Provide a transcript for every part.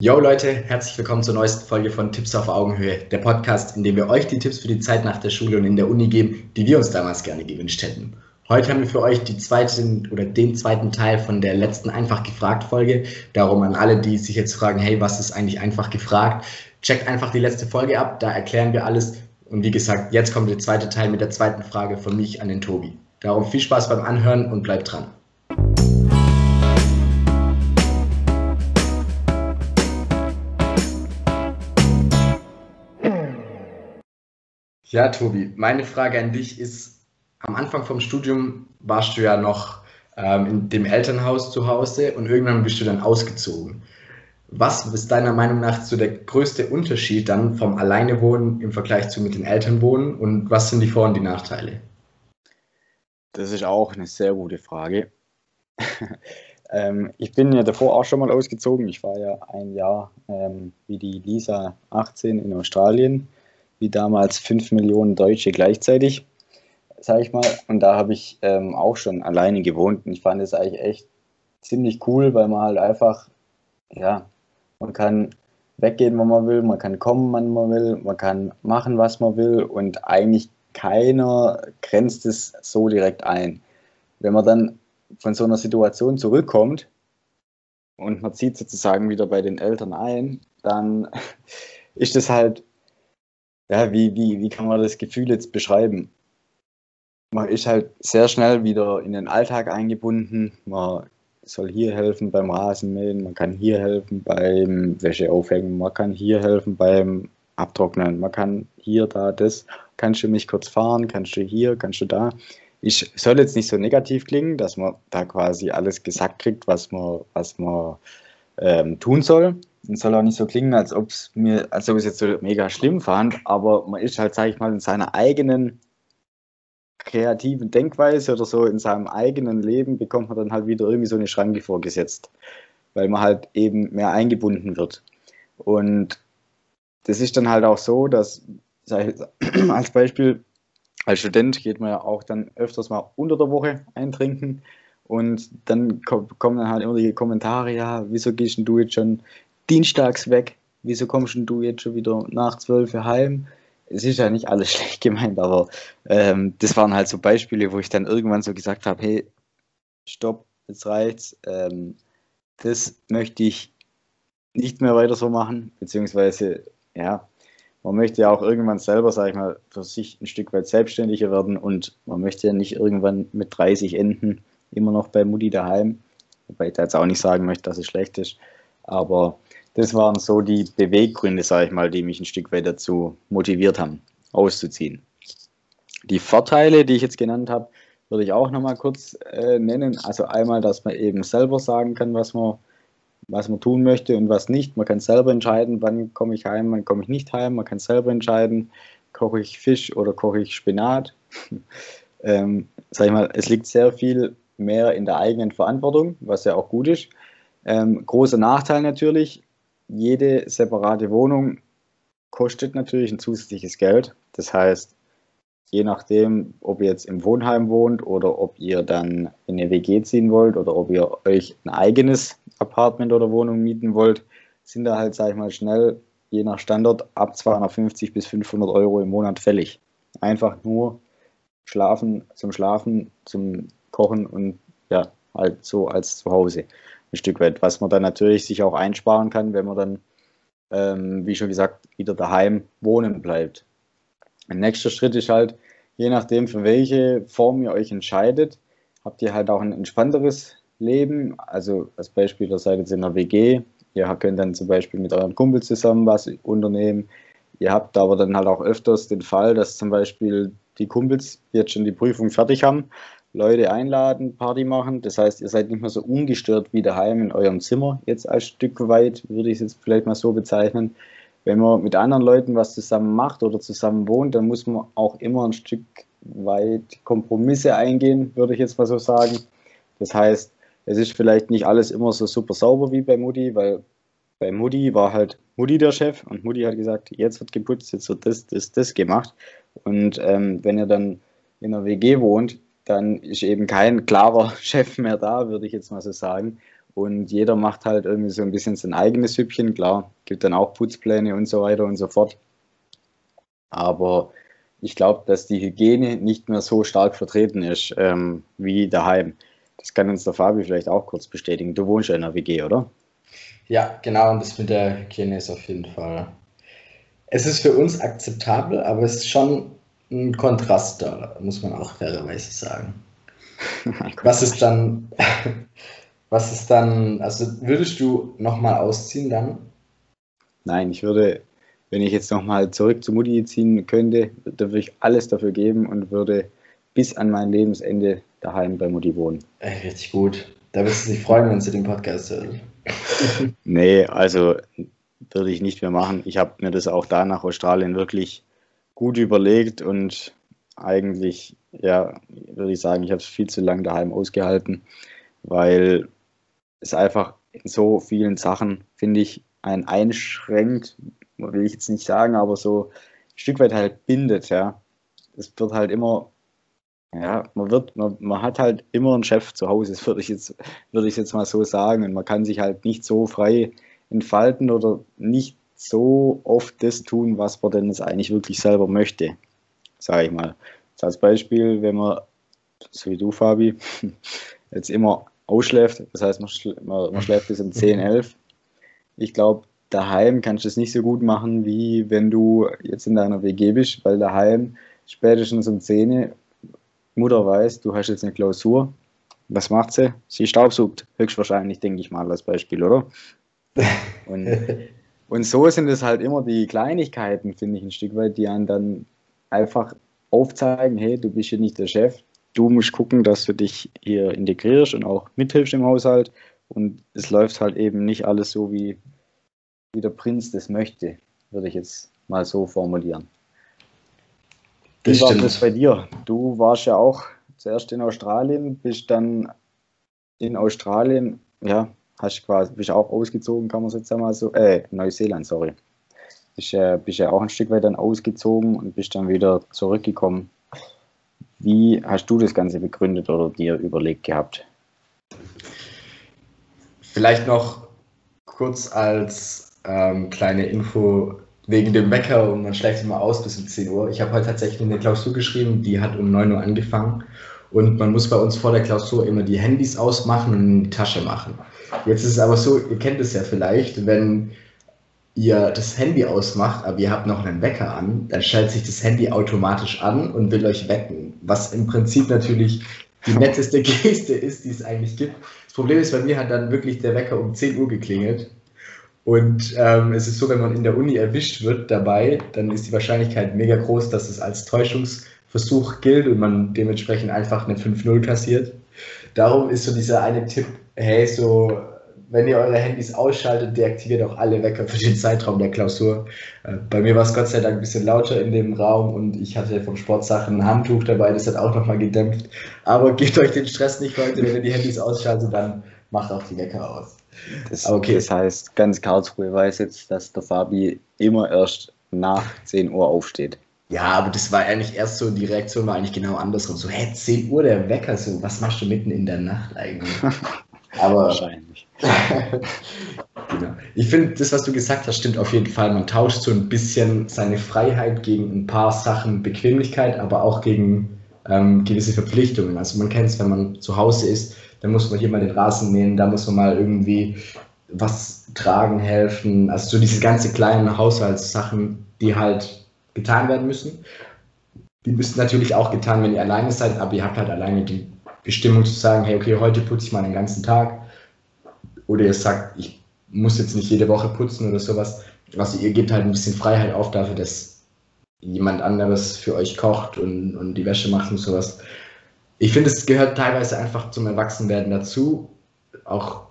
Yo Leute, herzlich willkommen zur neuesten Folge von Tipps auf Augenhöhe, der Podcast, in dem wir euch die Tipps für die Zeit nach der Schule und in der Uni geben, die wir uns damals gerne gewünscht hätten. Heute haben wir für euch die zweiten oder den zweiten Teil von der letzten einfach gefragt Folge. Darum an alle, die sich jetzt fragen, hey, was ist eigentlich einfach gefragt? Checkt einfach die letzte Folge ab, da erklären wir alles. Und wie gesagt, jetzt kommt der zweite Teil mit der zweiten Frage von mich an den Tobi. Darum viel Spaß beim Anhören und bleibt dran. Ja, Tobi, meine Frage an dich ist, am Anfang vom Studium warst du ja noch ähm, in dem Elternhaus zu Hause und irgendwann bist du dann ausgezogen. Was ist deiner Meinung nach so der größte Unterschied dann vom Alleinewohnen im Vergleich zu mit den Eltern wohnen und was sind die Vor- und die Nachteile? Das ist auch eine sehr gute Frage. ähm, ich bin ja davor auch schon mal ausgezogen. Ich war ja ein Jahr ähm, wie die Lisa 18 in Australien wie damals fünf Millionen Deutsche gleichzeitig, sage ich mal. Und da habe ich ähm, auch schon alleine gewohnt und ich fand es eigentlich echt ziemlich cool, weil man halt einfach, ja, man kann weggehen, wann man will, man kann kommen, wann man will, man kann machen, was man will und eigentlich keiner grenzt es so direkt ein. Wenn man dann von so einer Situation zurückkommt und man zieht sozusagen wieder bei den Eltern ein, dann ist das halt ja, wie, wie, wie kann man das Gefühl jetzt beschreiben? Man ist halt sehr schnell wieder in den Alltag eingebunden. Man soll hier helfen beim Rasenmähen, man kann hier helfen beim Wäscheaufhängen, man kann hier helfen beim Abtrocknen, man kann hier, da, das. Kannst du mich kurz fahren? Kannst du hier? Kannst du da? Ich soll jetzt nicht so negativ klingen, dass man da quasi alles gesagt kriegt, was man, was man ähm, tun soll. Es soll auch nicht so klingen, als ob es mir, als ob ich es jetzt so mega schlimm fand, aber man ist halt, sage ich mal, in seiner eigenen kreativen Denkweise oder so, in seinem eigenen Leben bekommt man dann halt wieder irgendwie so eine Schranke vorgesetzt, weil man halt eben mehr eingebunden wird. Und das ist dann halt auch so, dass, sag ich, als Beispiel, als Student geht man ja auch dann öfters mal unter der Woche eintrinken und dann kommen dann halt immer die Kommentare, ja, wieso gehst du jetzt schon dienstags weg. Wieso kommst du jetzt schon wieder nach zwölf heim? Es ist ja nicht alles schlecht gemeint, aber ähm, das waren halt so Beispiele, wo ich dann irgendwann so gesagt habe, hey, stopp, jetzt reicht's. Ähm, das möchte ich nicht mehr weiter so machen, beziehungsweise, ja, man möchte ja auch irgendwann selber, sag ich mal, für sich ein Stück weit selbstständiger werden und man möchte ja nicht irgendwann mit 30 enden, immer noch bei Mutti daheim, wobei ich da jetzt auch nicht sagen möchte, dass es schlecht ist, aber das waren so die Beweggründe, sage ich mal, die mich ein Stück weit dazu motiviert haben, auszuziehen. Die Vorteile, die ich jetzt genannt habe, würde ich auch nochmal kurz äh, nennen. Also einmal, dass man eben selber sagen kann, was man, was man tun möchte und was nicht. Man kann selber entscheiden, wann komme ich heim, wann komme ich nicht heim. Man kann selber entscheiden, koche ich Fisch oder koche ich Spinat. ähm, sag ich mal, es liegt sehr viel mehr in der eigenen Verantwortung, was ja auch gut ist. Ähm, großer Nachteil natürlich, jede separate Wohnung kostet natürlich ein zusätzliches Geld. Das heißt, je nachdem, ob ihr jetzt im Wohnheim wohnt oder ob ihr dann in eine WG ziehen wollt oder ob ihr euch ein eigenes Apartment oder Wohnung mieten wollt, sind da halt, sag ich mal, schnell je nach Standort ab 250 bis 500 Euro im Monat fällig. Einfach nur schlafen, zum Schlafen, zum Kochen und ja, halt so als Zuhause ein Stück weit, was man dann natürlich sich auch einsparen kann, wenn man dann, ähm, wie schon gesagt, wieder daheim wohnen bleibt. Ein nächster Schritt ist halt, je nachdem, für welche Form ihr euch entscheidet, habt ihr halt auch ein entspannteres Leben. Also als Beispiel, ihr seid jetzt in einer WG, ihr könnt dann zum Beispiel mit euren Kumpels zusammen was unternehmen. Ihr habt aber dann halt auch öfters den Fall, dass zum Beispiel die Kumpels jetzt schon die Prüfung fertig haben Leute einladen, Party machen. Das heißt, ihr seid nicht mehr so ungestört wie daheim in eurem Zimmer, jetzt als Stück weit, würde ich es jetzt vielleicht mal so bezeichnen. Wenn man mit anderen Leuten was zusammen macht oder zusammen wohnt, dann muss man auch immer ein Stück weit Kompromisse eingehen, würde ich jetzt mal so sagen. Das heißt, es ist vielleicht nicht alles immer so super sauber wie bei Mutti, weil bei Mutti war halt Mutti der Chef und Mutti hat gesagt, jetzt wird geputzt, jetzt wird das, das, das gemacht. Und ähm, wenn ihr dann in einer WG wohnt, dann ist eben kein klarer Chef mehr da, würde ich jetzt mal so sagen. und jeder macht halt irgendwie so ein bisschen sein eigenes Süppchen. Klar, gibt dann auch Putzpläne und so weiter und so fort. Aber ich glaube, dass die Hygiene nicht mehr so stark vertreten ist ähm, wie daheim. Das kann uns der Fabi vielleicht auch kurz bestätigen. Du wohnst ja in der WG, oder? Ja, genau, und das mit der Hygiene ist auf jeden Fall. Es ist für uns akzeptabel, aber es ist schon ein Kontrast da, muss man auch fairerweise sagen. was ist dann, was ist dann, also würdest du nochmal ausziehen dann? Nein, ich würde, wenn ich jetzt nochmal zurück zu Mutti ziehen könnte, würde ich alles dafür geben und würde bis an mein Lebensende daheim bei Mutti wohnen. Ey, richtig gut. Da wirst du dich freuen, wenn sie den Podcast hört. nee, also würde ich nicht mehr machen. Ich habe mir das auch da nach Australien wirklich gut überlegt und eigentlich, ja, würde ich sagen, ich habe es viel zu lange daheim ausgehalten, weil es einfach in so vielen Sachen, finde ich, einen einschränkt, will ich jetzt nicht sagen, aber so ein Stück weit halt bindet, ja. Es wird halt immer, ja, man wird, man, man hat halt immer einen Chef zu Hause, das würde ich jetzt, würde ich jetzt mal so sagen. Und man kann sich halt nicht so frei entfalten oder nicht so oft das tun, was man denn jetzt eigentlich wirklich selber möchte, sage ich mal. Das als Beispiel, wenn man, so wie du, Fabi, jetzt immer ausschläft, das heißt, man, schl man, man schläft bis um 10, 11. Ich glaube, daheim kannst du es nicht so gut machen, wie wenn du jetzt in deiner WG bist, weil daheim spätestens um 10 Mutter weiß, du hast jetzt eine Klausur. Was macht sie? Sie staubsaugt, höchstwahrscheinlich, denke ich mal, als Beispiel, oder? Und, und so sind es halt immer die Kleinigkeiten, finde ich, ein Stück weit, die einen dann einfach aufzeigen, hey, du bist hier nicht der Chef, du musst gucken, dass du dich hier integrierst und auch mithilfst im Haushalt. Und es läuft halt eben nicht alles so, wie, wie der Prinz das möchte, würde ich jetzt mal so formulieren. Wie das war stimmt. das bei dir? Du warst ja auch zuerst in Australien, bist dann in Australien, ja, hast quasi, bist auch ausgezogen, kann man jetzt einmal so, äh, Neuseeland, sorry. Bist, äh, bist ja auch ein Stück weit dann ausgezogen und bist dann wieder zurückgekommen. Wie hast du das Ganze begründet oder dir überlegt gehabt? Vielleicht noch kurz als ähm, kleine Info wegen dem Wecker und man schlägt immer aus bis um 10 Uhr. Ich habe heute tatsächlich eine Klausur geschrieben, die hat um 9 Uhr angefangen und man muss bei uns vor der Klausur immer die Handys ausmachen und in die Tasche machen. Jetzt ist es aber so, ihr kennt es ja vielleicht, wenn ihr das Handy ausmacht, aber ihr habt noch einen Wecker an, dann schaltet sich das Handy automatisch an und will euch wecken. Was im Prinzip natürlich die netteste Geste ist, die es eigentlich gibt. Das Problem ist, bei mir hat dann wirklich der Wecker um 10 Uhr geklingelt. Und ähm, es ist so, wenn man in der Uni erwischt wird dabei, dann ist die Wahrscheinlichkeit mega groß, dass es als Täuschungsversuch gilt und man dementsprechend einfach eine 5-0 kassiert. Darum ist so dieser eine Tipp, hey, so, wenn ihr eure Handys ausschaltet, deaktiviert auch alle Wecker für den Zeitraum der Klausur. Äh, bei mir war es Gott sei Dank ein bisschen lauter in dem Raum und ich hatte vom Sportsachen ein Handtuch dabei, das hat auch nochmal gedämpft. Aber gebt euch den Stress nicht, Leute, wenn ihr die Handys ausschaltet, dann macht auch die Wecker aus. Das, okay. das heißt, ganz Karlsruhe weiß jetzt, dass der Fabi immer erst nach 10 Uhr aufsteht. Ja, aber das war eigentlich erst so, die Reaktion war eigentlich genau andersrum. So, hä, 10 Uhr der Wecker, so, was machst du mitten in der Nacht eigentlich? Aber wahrscheinlich. genau. Ich finde, das, was du gesagt hast, stimmt auf jeden Fall. Man tauscht so ein bisschen seine Freiheit gegen ein paar Sachen Bequemlichkeit, aber auch gegen ähm, gewisse Verpflichtungen. Also man kennt es, wenn man zu Hause ist, dann muss man hier mal den Rasen mähen, da muss man mal irgendwie was tragen, helfen. Also so diese ganze kleinen Haushaltssachen, die halt getan werden müssen. Die müssen natürlich auch getan, wenn ihr alleine seid, aber ihr habt halt alleine die Bestimmung zu sagen, hey, okay, heute putze ich mal den ganzen Tag. Oder ihr sagt, ich muss jetzt nicht jede Woche putzen oder sowas. Also ihr gebt halt ein bisschen Freiheit auf dafür, dass jemand anderes für euch kocht und, und die Wäsche macht und sowas. Ich finde, es gehört teilweise einfach zum Erwachsenwerden dazu, auch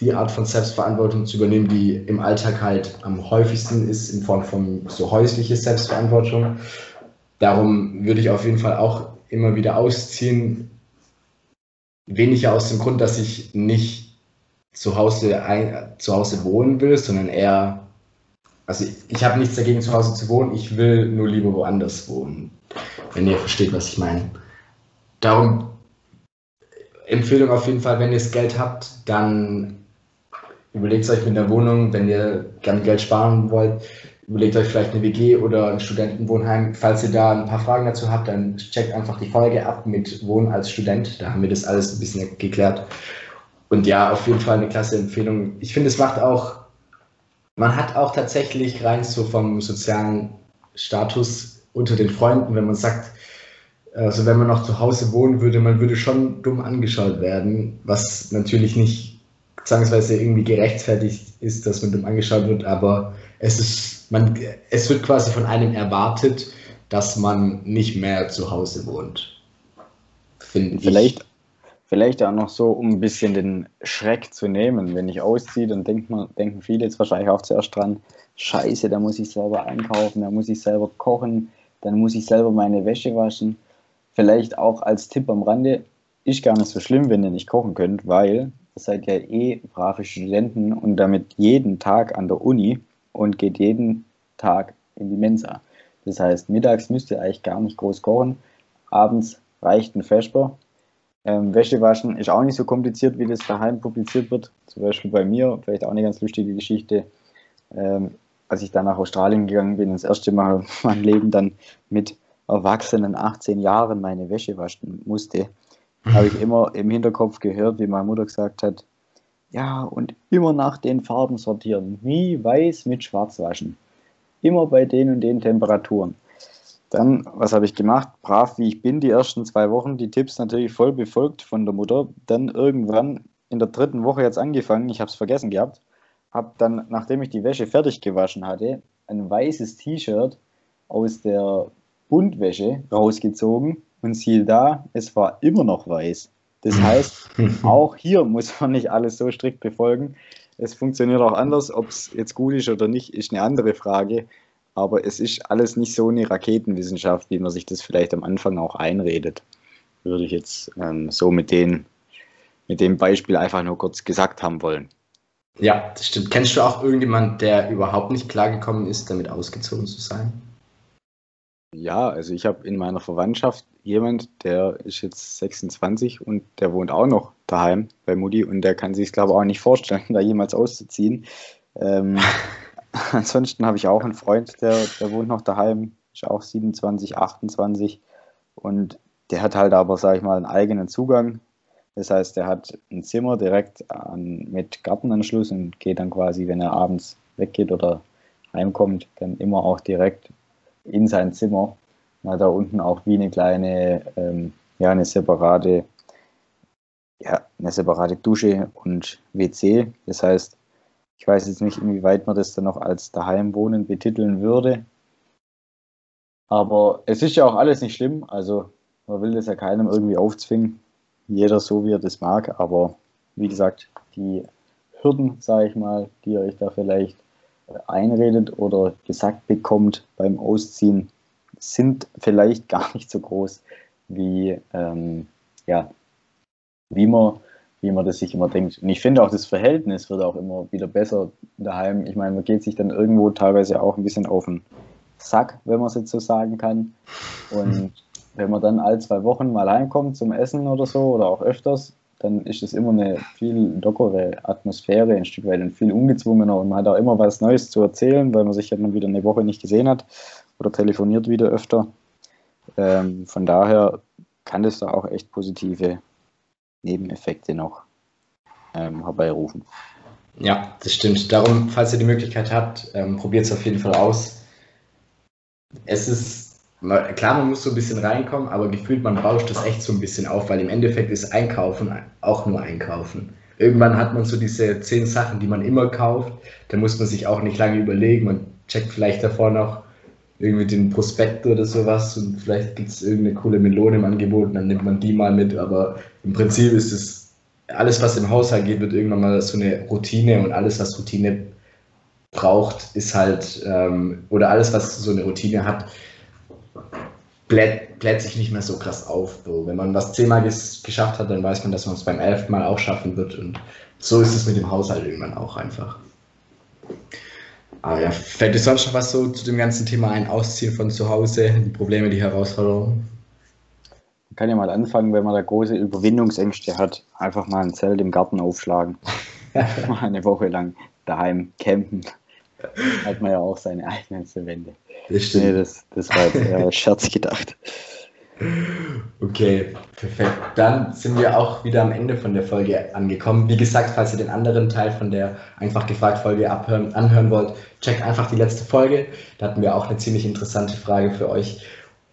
die Art von Selbstverantwortung zu übernehmen, die im Alltag halt am häufigsten ist, in Form von so häusliche Selbstverantwortung. Darum würde ich auf jeden Fall auch immer wieder ausziehen, weniger aus dem Grund, dass ich nicht zu Hause, ein, zu Hause wohnen will, sondern eher, also ich, ich habe nichts dagegen, zu Hause zu wohnen, ich will nur lieber woanders wohnen, wenn ihr versteht, was ich meine. Darum Empfehlung auf jeden Fall, wenn ihr das Geld habt, dann überlegt euch mit der Wohnung, wenn ihr gerne Geld sparen wollt, überlegt euch vielleicht eine WG oder ein Studentenwohnheim. Falls ihr da ein paar Fragen dazu habt, dann checkt einfach die Folge ab mit Wohnen als Student. Da haben wir das alles ein bisschen geklärt. Und ja, auf jeden Fall eine klasse Empfehlung. Ich finde, es macht auch, man hat auch tatsächlich rein so vom sozialen Status unter den Freunden, wenn man sagt, also wenn man noch zu Hause wohnen würde, man würde schon dumm angeschaut werden, was natürlich nicht zwangsweise irgendwie gerechtfertigt ist, dass man dumm angeschaut wird, aber es ist, man, es wird quasi von einem erwartet, dass man nicht mehr zu Hause wohnt. Finde vielleicht, ich. Vielleicht auch noch so, um ein bisschen den Schreck zu nehmen. Wenn ich ausziehe, dann denkt man, denken viele jetzt wahrscheinlich auch zuerst dran, scheiße, da muss ich selber einkaufen, da muss ich selber kochen, dann muss ich selber meine Wäsche waschen. Vielleicht auch als Tipp am Rande, ist gar nicht so schlimm, wenn ihr nicht kochen könnt, weil seid ja eh brave Studenten und damit jeden Tag an der Uni und geht jeden Tag in die Mensa. Das heißt, mittags müsst ihr eigentlich gar nicht groß kochen, abends reicht ein Vesper. Ähm, Wäsche waschen ist auch nicht so kompliziert, wie das daheim publiziert wird. Zum Beispiel bei mir, vielleicht auch eine ganz lustige Geschichte. Ähm, als ich dann nach Australien gegangen bin, das erste Mal in meinem Leben dann mit erwachsenen 18 Jahren meine Wäsche waschen musste, habe ich immer im Hinterkopf gehört, wie meine Mutter gesagt hat, ja, und immer nach den Farben sortieren. Nie weiß mit schwarz waschen. Immer bei den und den Temperaturen. Dann, was habe ich gemacht? Brav wie ich bin, die ersten zwei Wochen, die Tipps natürlich voll befolgt von der Mutter. Dann irgendwann in der dritten Woche jetzt angefangen, ich habe es vergessen gehabt, habe dann, nachdem ich die Wäsche fertig gewaschen hatte, ein weißes T-Shirt aus der Buntwäsche rausgezogen und siehe da, es war immer noch weiß. Das heißt, auch hier muss man nicht alles so strikt befolgen. Es funktioniert auch anders. Ob es jetzt gut ist oder nicht, ist eine andere Frage. Aber es ist alles nicht so eine Raketenwissenschaft, wie man sich das vielleicht am Anfang auch einredet. Würde ich jetzt ähm, so mit, den, mit dem Beispiel einfach nur kurz gesagt haben wollen. Ja, das stimmt. Kennst du auch irgendjemand, der überhaupt nicht klargekommen ist, damit ausgezogen zu sein? Ja, also ich habe in meiner Verwandtschaft jemand, der ist jetzt 26 und der wohnt auch noch daheim bei Mutti und der kann sich, glaube ich, auch nicht vorstellen, da jemals auszuziehen. Ähm, ansonsten habe ich auch einen Freund, der, der wohnt noch daheim, ist auch 27, 28 und der hat halt aber, sage ich mal, einen eigenen Zugang. Das heißt, der hat ein Zimmer direkt an, mit Gartenanschluss und geht dann quasi, wenn er abends weggeht oder heimkommt, dann immer auch direkt in sein Zimmer. Man hat da unten auch wie eine kleine, ähm, ja, eine separate, ja, eine separate Dusche und WC. Das heißt, ich weiß jetzt nicht, inwieweit man das dann noch als Daheimwohnen betiteln würde. Aber es ist ja auch alles nicht schlimm. Also man will das ja keinem irgendwie aufzwingen. Jeder so, wie er das mag. Aber wie gesagt, die Hürden, sage ich mal, die ihr euch da vielleicht einredet oder gesagt bekommt beim Ausziehen, sind vielleicht gar nicht so groß, wie, ähm, ja, wie, man, wie man das sich immer denkt. Und ich finde auch, das Verhältnis wird auch immer wieder besser daheim. Ich meine, man geht sich dann irgendwo teilweise auch ein bisschen auf den Sack, wenn man es jetzt so sagen kann. Und wenn man dann all zwei Wochen mal heimkommt zum Essen oder so oder auch öfters, dann ist es immer eine viel lockere Atmosphäre, ein Stück weit und viel ungezwungener und man hat auch immer was Neues zu erzählen, weil man sich ja dann wieder eine Woche nicht gesehen hat oder telefoniert wieder öfter. Ähm, von daher kann das da auch echt positive Nebeneffekte noch ähm, herbeirufen. Ja, das stimmt. Darum, falls ihr die Möglichkeit habt, ähm, probiert es auf jeden Fall aus. Es ist klar, man muss so ein bisschen reinkommen, aber gefühlt, man bauscht das echt so ein bisschen auf, weil im Endeffekt ist Einkaufen auch nur Einkaufen. Irgendwann hat man so diese zehn Sachen, die man immer kauft, da muss man sich auch nicht lange überlegen, man checkt vielleicht davor noch irgendwie den Prospekt oder sowas und vielleicht gibt es irgendeine coole Melone im Angebot und dann nimmt man die mal mit, aber im Prinzip ist es, alles was im Haushalt geht, wird irgendwann mal so eine Routine und alles was Routine braucht, ist halt, ähm, oder alles was so eine Routine hat, bläht, bläht sich nicht mehr so krass auf. So, wenn man was zehnmal ges geschafft hat, dann weiß man, dass man es beim elften Mal auch schaffen wird. Und so ist es mit dem Haushalt irgendwann auch einfach. Aber ja, fällt dir sonst noch was so zu dem ganzen Thema ein? Ausziehen von zu Hause, die Probleme, die Herausforderungen? Man kann ja mal anfangen, wenn man da große Überwindungsängste hat, einfach mal ein Zelt im Garten aufschlagen. mal eine Woche lang daheim campen. Hat man ja auch seine eigenen Wände. Das stimmt. Nee, das, das war jetzt eher Scherz gedacht. Okay, perfekt. Dann sind wir auch wieder am Ende von der Folge angekommen. Wie gesagt, falls ihr den anderen Teil von der einfach gefragt Folge abhören, anhören wollt, checkt einfach die letzte Folge. Da hatten wir auch eine ziemlich interessante Frage für euch.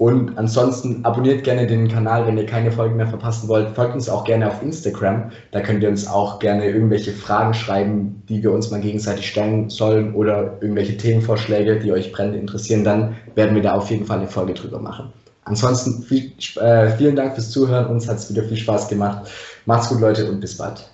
Und ansonsten abonniert gerne den Kanal, wenn ihr keine Folgen mehr verpassen wollt. Folgt uns auch gerne auf Instagram. Da könnt ihr uns auch gerne irgendwelche Fragen schreiben, die wir uns mal gegenseitig stellen sollen oder irgendwelche Themenvorschläge, die euch brennend interessieren. Dann werden wir da auf jeden Fall eine Folge drüber machen. Ansonsten viel, äh, vielen Dank fürs Zuhören. Uns hat es wieder viel Spaß gemacht. Macht's gut, Leute, und bis bald.